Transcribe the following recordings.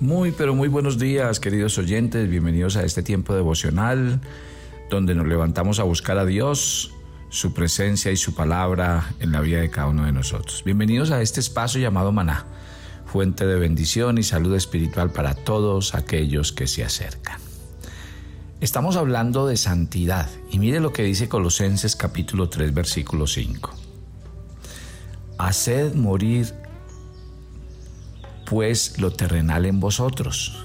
Muy, pero muy buenos días, queridos oyentes. Bienvenidos a este tiempo devocional donde nos levantamos a buscar a Dios, su presencia y su palabra en la vida de cada uno de nosotros. Bienvenidos a este espacio llamado Maná, fuente de bendición y salud espiritual para todos aquellos que se acercan. Estamos hablando de santidad y mire lo que dice Colosenses capítulo 3 versículo 5. Haced morir pues lo terrenal en vosotros.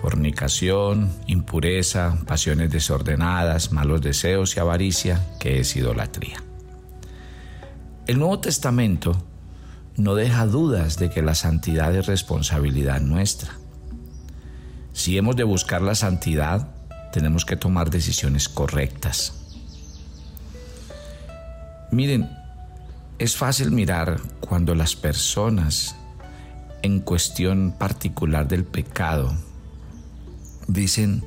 Fornicación, impureza, pasiones desordenadas, malos deseos y avaricia, que es idolatría. El Nuevo Testamento no deja dudas de que la santidad es responsabilidad nuestra. Si hemos de buscar la santidad, tenemos que tomar decisiones correctas. Miren, es fácil mirar cuando las personas en cuestión particular del pecado. Dicen,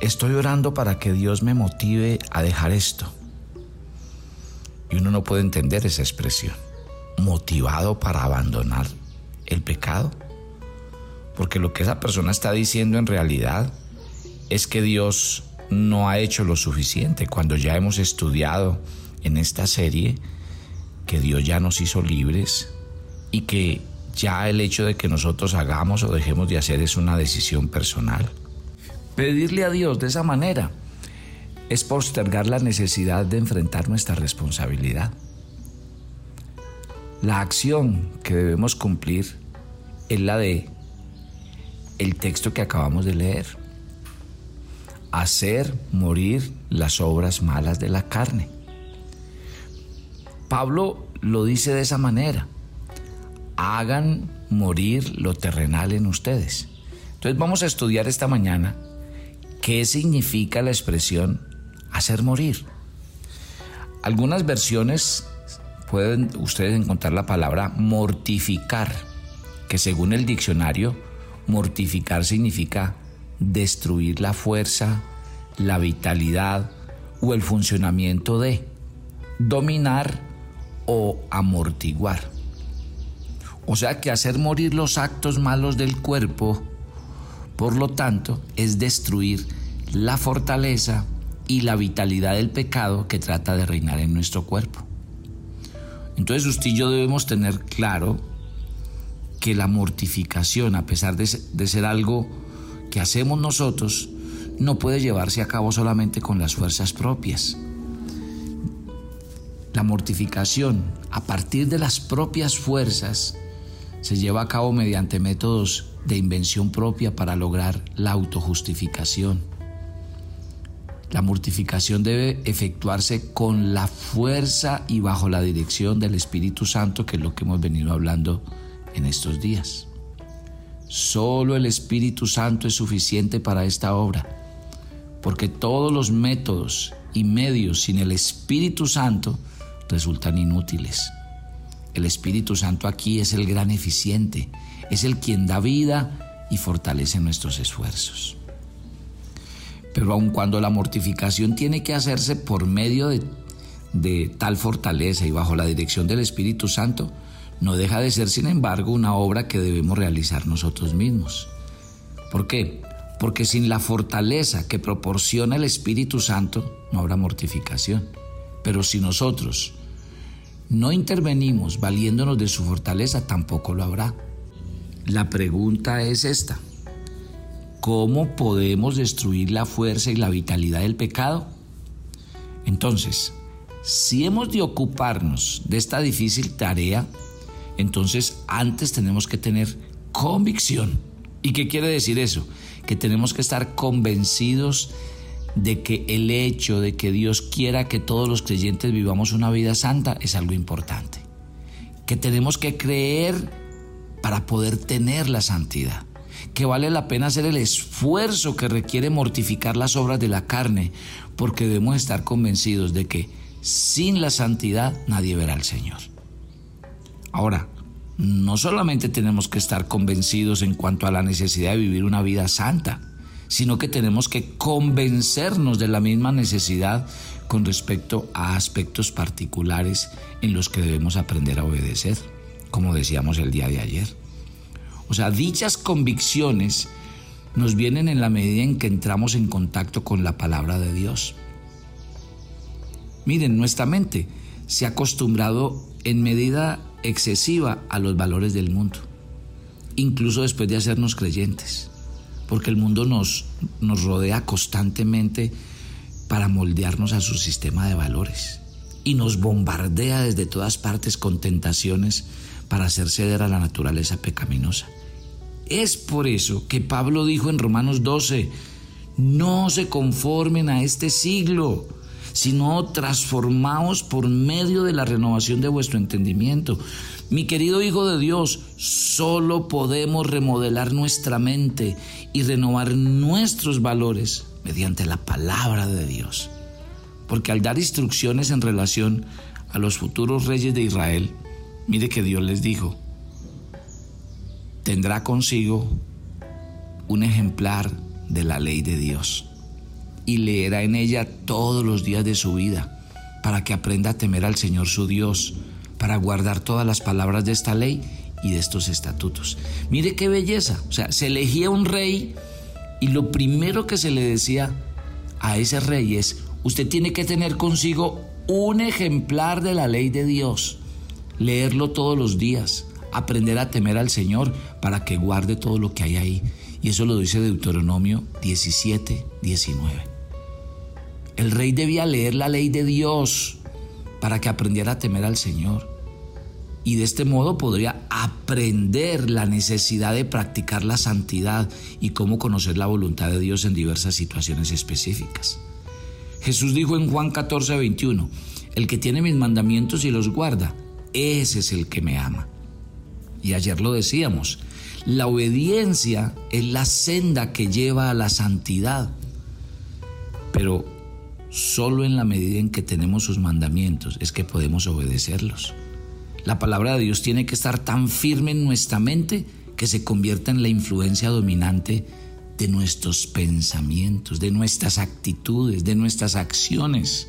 estoy orando para que Dios me motive a dejar esto. Y uno no puede entender esa expresión. Motivado para abandonar el pecado. Porque lo que esa persona está diciendo en realidad es que Dios no ha hecho lo suficiente. Cuando ya hemos estudiado en esta serie que Dios ya nos hizo libres y que ya el hecho de que nosotros hagamos o dejemos de hacer es una decisión personal. Pedirle a Dios de esa manera es postergar la necesidad de enfrentar nuestra responsabilidad. La acción que debemos cumplir es la de el texto que acabamos de leer. Hacer morir las obras malas de la carne. Pablo lo dice de esa manera hagan morir lo terrenal en ustedes. Entonces vamos a estudiar esta mañana qué significa la expresión hacer morir. Algunas versiones pueden ustedes encontrar la palabra mortificar, que según el diccionario, mortificar significa destruir la fuerza, la vitalidad o el funcionamiento de, dominar o amortiguar. O sea que hacer morir los actos malos del cuerpo, por lo tanto, es destruir la fortaleza y la vitalidad del pecado que trata de reinar en nuestro cuerpo. Entonces usted y yo debemos tener claro que la mortificación, a pesar de, ser algo que hacemos nosotros, no puede llevarse a cabo solamente con las fuerzas propias. La mortificación, a partir de las propias fuerzas, se lleva a cabo mediante métodos de invención propia para lograr la autojustificación. La mortificación debe efectuarse con la fuerza y bajo la dirección del Espíritu Santo, que es lo que hemos venido hablando en estos días. Solo el Espíritu Santo es suficiente para esta obra, porque todos los métodos y medios sin el Espíritu Santo resultan inútiles. El Espíritu Santo aquí es el gran eficiente, es el quien da vida y fortalece nuestros esfuerzos. Pero aun cuando la mortificación tiene que hacerse por medio de, tal fortaleza y bajo la dirección del Espíritu Santo, no deja de ser, sin embargo, una obra que debemos realizar nosotros mismos. ¿Por qué? Porque sin la fortaleza que proporciona el Espíritu Santo no habrá mortificación. Pero si nosotros no intervenimos valiéndonos de su fortaleza, tampoco lo habrá. La pregunta es esta. ¿Cómo podemos destruir la fuerza y la vitalidad del pecado? Entonces, si hemos de ocuparnos de esta difícil tarea, entonces antes tenemos que tener convicción. ¿Y qué quiere decir eso? Que tenemos que estar convencidos de que el hecho de que Dios quiera que todos los creyentes vivamos una vida santa es algo importante. Que tenemos que creer para poder tener la santidad. Que vale la pena hacer el esfuerzo que requiere mortificar las obras de la carne, porque debemos estar convencidos de que sin la santidad nadie verá al Señor. Ahora, no solamente tenemos que estar convencidos en cuanto a la necesidad de vivir una vida santa, sino que tenemos que convencernos de la misma necesidad con respecto a aspectos particulares en los que debemos aprender a obedecer, como decíamos el día de ayer. O sea, dichas convicciones nos vienen en la medida en que entramos en contacto con la palabra de Dios. Miren, nuestra mente se ha acostumbrado en medida excesiva a los valores del mundo, incluso después de hacernos creyentes, porque el mundo nos, nos rodea constantemente para moldearnos a su sistema de valores y nos bombardea desde todas partes con tentaciones para hacer ceder a la naturaleza pecaminosa. Es por eso que Pablo dijo en Romanos 12, no se conformen a este siglo, sino transformaos por medio de la renovación de vuestro entendimiento. Mi querido Hijo de Dios, solo podemos remodelar nuestra mente y renovar nuestros valores mediante la palabra de Dios. Porque al dar instrucciones en relación a los futuros reyes de Israel, mire que Dios les dijo, tendrá consigo un ejemplar de la ley de Dios y leerá en ella todos los días de su vida, para que aprenda a temer al Señor su Dios, para guardar todas las palabras de esta ley y de estos estatutos. Mire qué belleza, o sea, se elegía un rey y lo primero que se le decía a ese rey es, usted tiene que tener consigo un ejemplar de la ley de Dios, leerlo todos los días, aprender a temer al Señor para que guarde todo lo que hay ahí. Y eso lo dice Deuteronomio 17, 19. El rey debía leer la ley de Dios para que aprendiera a temer al Señor. Y de este modo podría aprender la necesidad de practicar la santidad y cómo conocer la voluntad de Dios en diversas situaciones específicas. Jesús dijo en Juan 14, 21, el que tiene mis mandamientos y los guarda, ese es el que me ama. Y ayer lo decíamos, la obediencia es la senda que lleva a la santidad. Pero Solo en la medida en que tenemos sus mandamientos es que podemos obedecerlos. La palabra de Dios tiene que estar tan firme en nuestra mente que se convierta en la influencia dominante de nuestros pensamientos, de nuestras actitudes, de nuestras acciones.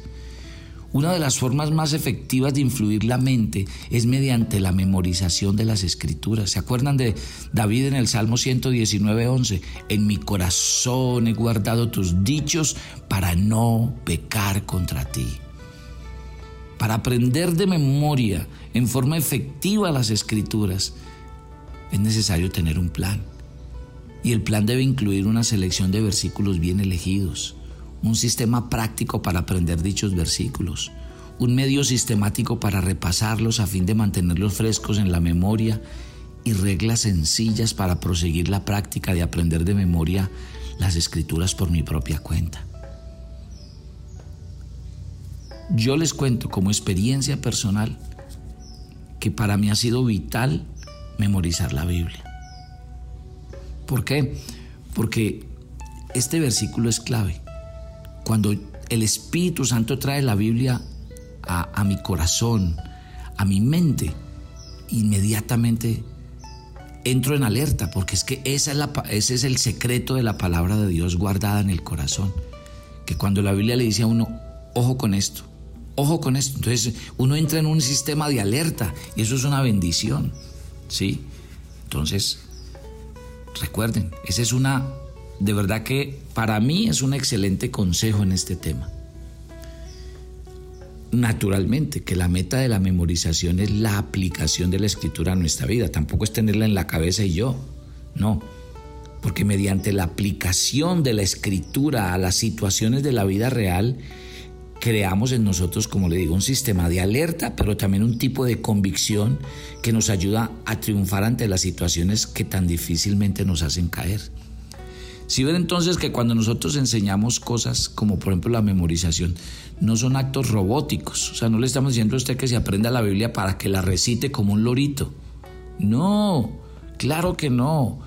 Una de las formas más efectivas de influir la mente es mediante la memorización de las escrituras. ¿Se acuerdan de David en el Salmo 119, 11? En mi corazón he guardado tus dichos para no pecar contra ti. Para aprender de memoria en forma efectiva las escrituras es necesario tener un plan. Y el plan debe incluir una selección de versículos bien elegidos un sistema práctico para aprender dichos versículos, un medio sistemático para repasarlos a fin de mantenerlos frescos en la memoria y reglas sencillas para proseguir la práctica de aprender de memoria las escrituras por mi propia cuenta. Yo les cuento como experiencia personal que para mí ha sido vital memorizar la Biblia. ¿Por qué? Porque este versículo es clave. Cuando el Espíritu Santo trae la Biblia a, mi corazón, a mi mente, inmediatamente entro en alerta, porque es que esa es ese es el secreto de la palabra de Dios guardada en el corazón. Que cuando la Biblia le dice a uno, ojo con esto, ojo con esto, entonces uno entra en un sistema de alerta y eso es una bendición, ¿sí? Entonces, recuerden, esa es una de verdad que para mí es un excelente consejo en este tema. Naturalmente que la meta de la memorización es la aplicación de la escritura a nuestra vida, tampoco es tenerla en la cabeza y yo, no, porque mediante la aplicación de la escritura a las situaciones de la vida real, creamos en nosotros, como le digo, un sistema de alerta, pero también un tipo de convicción que nos ayuda a triunfar ante las situaciones que tan difícilmente nos hacen caer. Si ven entonces que cuando nosotros enseñamos cosas como por ejemplo la memorización, no son actos robóticos, o sea, no le estamos diciendo a usted que se aprenda la Biblia para que la recite como un lorito. No, claro que no.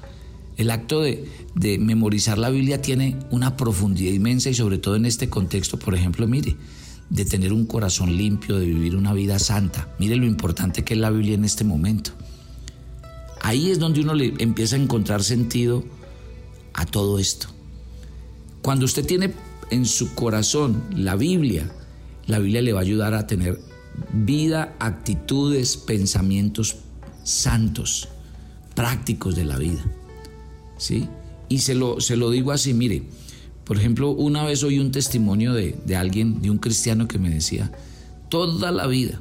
El acto de, de memorizar la Biblia tiene una profundidad inmensa y sobre todo en este contexto, por ejemplo, mire, de tener un corazón limpio, de vivir una vida santa. Mire lo importante que es la Biblia en este momento. Ahí es donde uno le empieza a encontrar sentido a todo esto. Cuando usted tiene en su corazón la Biblia, la Biblia le va a ayudar a tener vida, actitudes, pensamientos santos, prácticos de la vida. ¿Sí? Y se lo, se lo digo así, mire, por ejemplo, una vez oí un testimonio de, de alguien, de un cristiano que me decía, toda la vida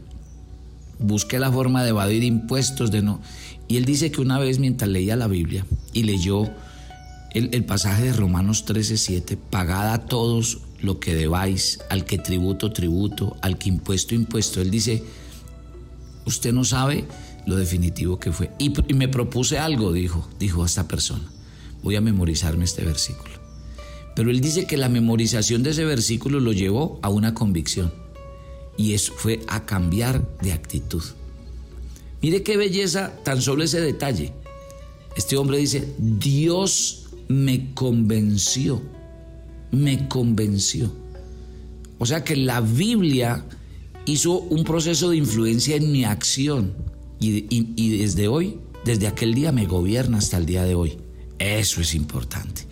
busqué la forma de evadir impuestos, de no. Y él dice que una vez mientras leía la Biblia y leyó el, pasaje de Romanos 13:7, pagad a todos lo que debáis, al que tributo, tributo, al que impuesto, impuesto. Él dice, usted no sabe lo definitivo que fue. Y, y me propuse algo, dijo, dijo esta persona. Voy a memorizarme este versículo. Pero él dice que la memorización de ese versículo lo llevó a una convicción y eso fue a cambiar de actitud. Mire qué belleza tan solo ese detalle. Este hombre dice, Dios me convenció, me convenció. O sea que la Biblia hizo un proceso de influencia en mi acción y, y desde hoy, desde aquel día me gobierna hasta el día de hoy. Eso es importante.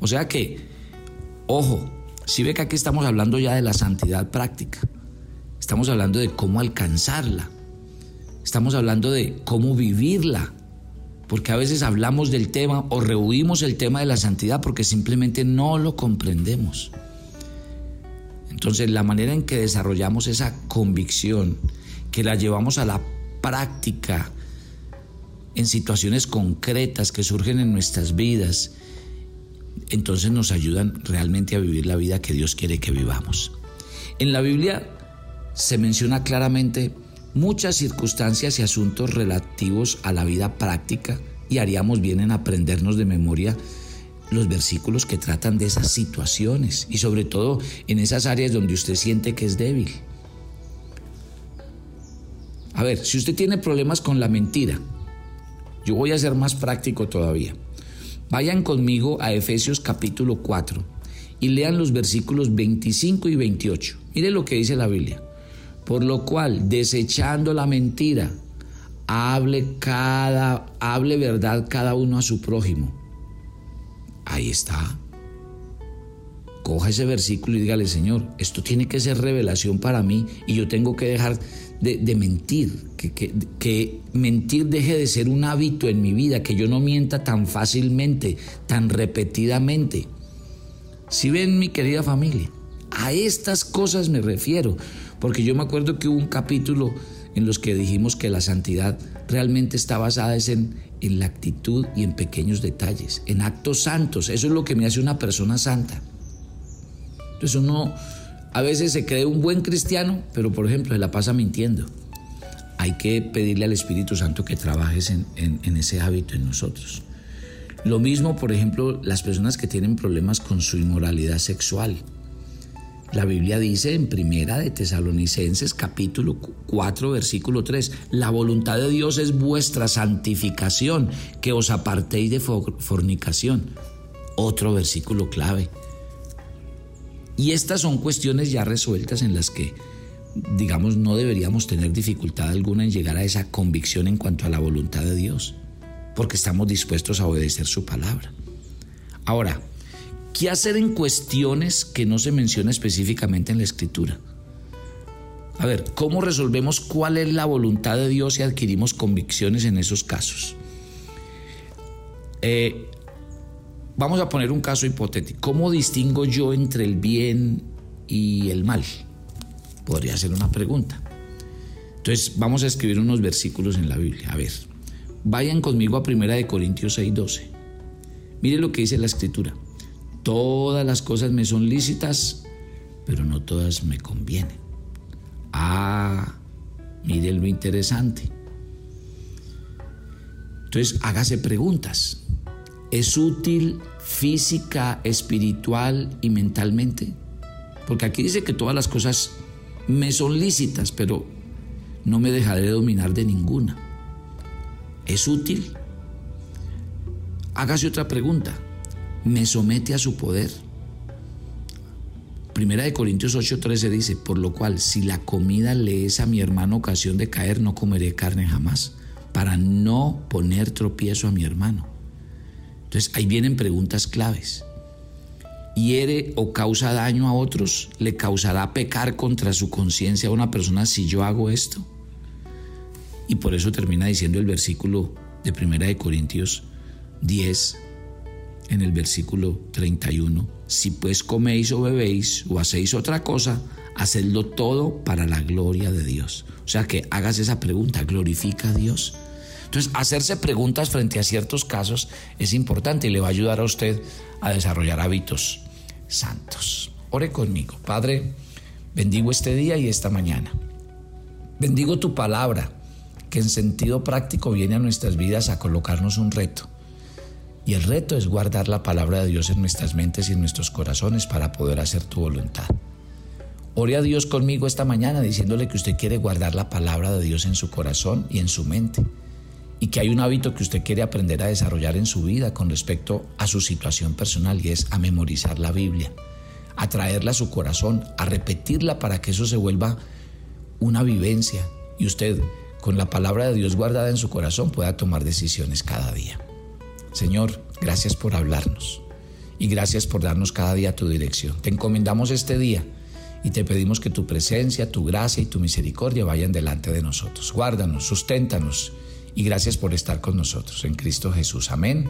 O sea que, ojo, si ve que aquí estamos hablando ya de la santidad práctica. Estamos hablando de cómo alcanzarla. Estamos hablando de cómo vivirla. Porque a veces hablamos del tema o rehuimos el tema de la santidad porque simplemente no lo comprendemos. Entonces la manera en que desarrollamos esa convicción, que la llevamos a la práctica en situaciones concretas que surgen en nuestras vidas, entonces nos ayudan realmente a vivir la vida que Dios quiere que vivamos. En la Biblia se menciona claramente muchas circunstancias y asuntos relativos a la vida práctica y haríamos bien en aprendernos de memoria los versículos que tratan de esas situaciones y sobre todo en esas áreas donde usted siente que es débil. A ver, si usted tiene problemas con la mentira, yo voy a ser más práctico todavía. Vayan conmigo a Efesios capítulo 4 y lean los versículos 25 y 28. Mire lo que dice la Biblia. Por lo cual, desechando la mentira, hable cada hable verdad cada uno a su prójimo. Ahí está. Coja ese versículo y dígale, Señor, esto tiene que ser revelación para mí y yo tengo que dejar de, mentir, que, que, mentir deje de ser un hábito en mi vida, que yo no mienta tan fácilmente, tan repetidamente. Si ven mi querida familia, a estas cosas me refiero. Porque yo me acuerdo que hubo un capítulo en los que dijimos que la santidad realmente está basada en, en la actitud y en pequeños detalles, en actos santos. Eso es lo que me hace una persona santa. Entonces uno a veces se cree un buen cristiano, pero por ejemplo se la pasa mintiendo. Hay que pedirle al Espíritu Santo que trabajes en, en ese hábito en nosotros. Lo mismo, por ejemplo, las personas que tienen problemas con su inmoralidad sexual la Biblia dice en Primera de Tesalonicenses capítulo 4 versículo 3, la voluntad de Dios es vuestra santificación, que os apartéis de fornicación. Otro versículo clave. Y estas son cuestiones ya resueltas en las que, digamos, no deberíamos tener dificultad alguna en llegar a esa convicción en cuanto a la voluntad de Dios, porque estamos dispuestos a obedecer su palabra. Ahora, ¿Qué hacer en cuestiones que no se menciona específicamente en la escritura? A ver, ¿cómo resolvemos cuál es la voluntad de Dios y adquirimos convicciones en esos casos? Eh, vamos a poner un caso hipotético. ¿Cómo distingo yo entre el bien y el mal? Podría ser una pregunta. Entonces vamos a escribir unos versículos en la Biblia. A ver, vayan conmigo a 1 Corintios 6:12. Mire lo que dice la escritura. Todas las cosas me son lícitas, pero no todas me convienen. Ah, mire lo interesante. Entonces, hágase preguntas. ¿Es útil física, espiritual y mentalmente? Porque aquí dice que todas las cosas me son lícitas, pero no me dejaré dominar de ninguna. ¿Es útil? Hágase otra pregunta me somete a su poder. Primera de Corintios 8:13 dice, por lo cual si la comida le es a mi hermano ocasión de caer, no comeré carne jamás, para no poner tropiezo a mi hermano. Entonces ahí vienen preguntas claves. ¿Hiere o causa daño a otros? ¿Le causará pecar contra su conciencia a una persona si yo hago esto? Y por eso termina diciendo el versículo de Primera de Corintios 10, en el versículo 31. Si pues coméis o bebéis o hacéis otra cosa, hacedlo todo para la gloria de Dios. O sea que hagas esa pregunta, ¿glorifica a Dios? Entonces, hacerse preguntas frente a ciertos casos es importante y le va a ayudar a usted a desarrollar hábitos santos. Ore conmigo. Padre, bendigo este día y esta mañana. Bendigo tu palabra, que en sentido práctico viene a nuestras vidas a colocarnos un reto. Y el reto es guardar la palabra de Dios en nuestras mentes y en nuestros corazones para poder hacer tu voluntad. Ore a Dios conmigo esta mañana diciéndole que usted quiere guardar la palabra de Dios en su corazón y en su mente. Y que hay un hábito que usted quiere aprender a desarrollar en su vida con respecto a su situación personal y es a memorizar la Biblia a traerla a su corazón, a repetirla para que eso se vuelva una vivencia y usted con la palabra de Dios guardada en su corazón pueda tomar decisiones cada día. Señor, gracias por hablarnos y gracias por darnos cada día tu dirección. Te encomendamos este día y te pedimos que tu presencia, tu gracia y tu misericordia vayan delante de nosotros. Guárdanos, susténtanos y gracias por estar con nosotros en Cristo Jesús. Amén.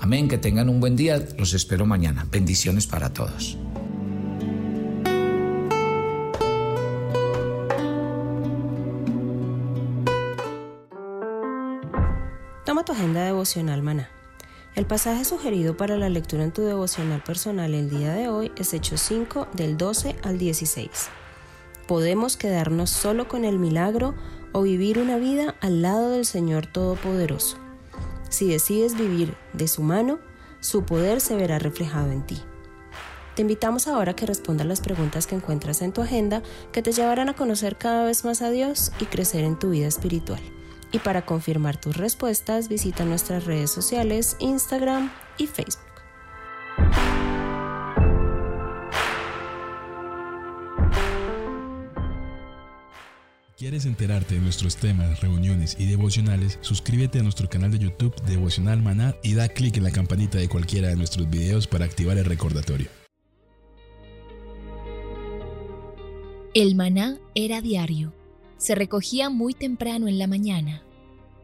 Amén, que tengan un buen día. Los espero mañana. Bendiciones para todos. Toma tu agenda devocional maná. El pasaje sugerido para la lectura en tu devocional personal el día de hoy es Hechos 5 del 12 al 16. Podemos quedarnos solo con el milagro o vivir una vida al lado del Señor Todopoderoso. Si decides vivir de su mano, su poder se verá reflejado en ti. Te invitamos ahora a que respondas las preguntas que encuentras en tu agenda que te llevarán a conocer cada vez más a Dios y crecer en tu vida espiritual. Y para confirmar tus respuestas, visita nuestras redes sociales, Instagram y Facebook. ¿Quieres enterarte de nuestros temas, reuniones y devocionales? Suscríbete a nuestro canal de YouTube Devocional Maná y da clic en la campanita de cualquiera de nuestros videos para activar el recordatorio. El maná era diario se recogía muy temprano en la mañana.